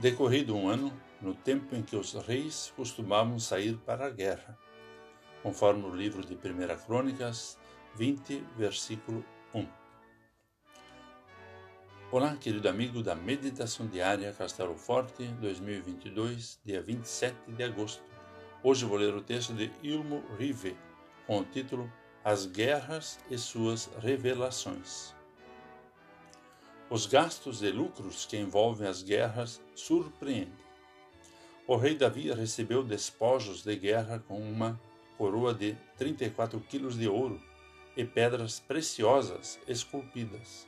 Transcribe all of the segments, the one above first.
Decorrido um ano, no tempo em que os reis costumavam sair para a guerra, conforme o livro de 1 Crônicas 20, versículo 1. Olá, querido amigo da Meditação Diária Castelo Forte 2022, dia 27 de agosto. Hoje vou ler o texto de Ilmo Rive, com o título As Guerras e Suas Revelações. Os gastos e lucros que envolvem as guerras surpreendem. O rei Davi recebeu despojos de guerra com uma coroa de 34 quilos de ouro e pedras preciosas esculpidas.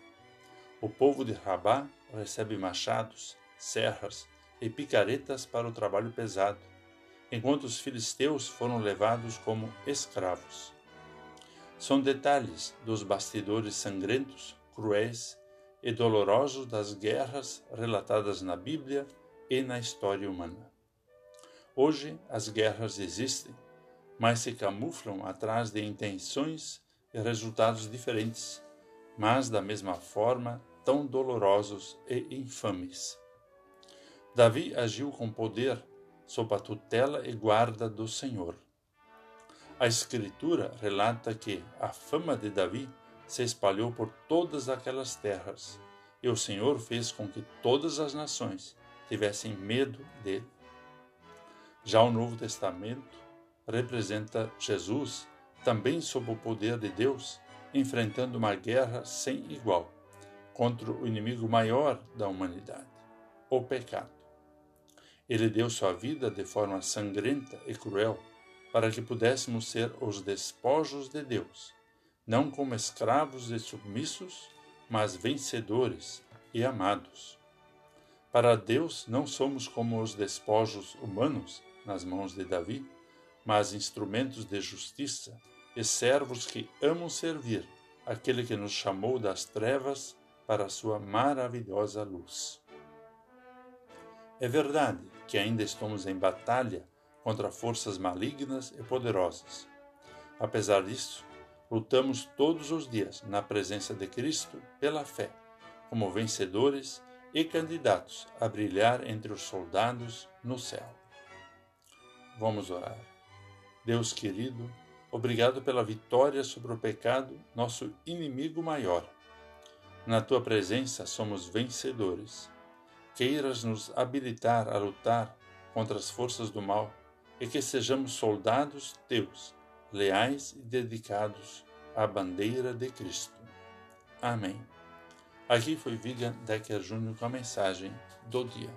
O povo de Rabá recebe machados, serras e picaretas para o trabalho pesado enquanto os filisteus foram levados como escravos. São detalhes dos bastidores sangrentos, cruéis e dolorosos das guerras relatadas na Bíblia e na história humana. Hoje as guerras existem, mas se camuflam atrás de intenções e resultados diferentes, mas da mesma forma tão dolorosos e infames. Davi agiu com poder sob a tutela e guarda do Senhor. A Escritura relata que a fama de Davi se espalhou por todas aquelas terras, e o Senhor fez com que todas as nações tivessem medo dele. Já o Novo Testamento representa Jesus, também sob o poder de Deus, enfrentando uma guerra sem igual contra o inimigo maior da humanidade, o pecado. Ele deu sua vida de forma sangrenta e cruel para que pudéssemos ser os despojos de Deus, não como escravos e submissos, mas vencedores e amados. Para Deus não somos como os despojos humanos nas mãos de Davi, mas instrumentos de justiça e servos que amam servir aquele que nos chamou das trevas para a sua maravilhosa luz. É verdade que ainda estamos em batalha contra forças malignas e poderosas. Apesar disso, lutamos todos os dias na presença de Cristo pela fé, como vencedores e candidatos a brilhar entre os soldados no céu. Vamos orar. Deus querido, obrigado pela vitória sobre o pecado, nosso inimigo maior. Na tua presença somos vencedores queiras nos habilitar a lutar contra as forças do mal e que sejamos soldados teus, leais e dedicados à bandeira de Cristo. Amém. Aqui foi Vigan Decker Júnior com a mensagem do dia.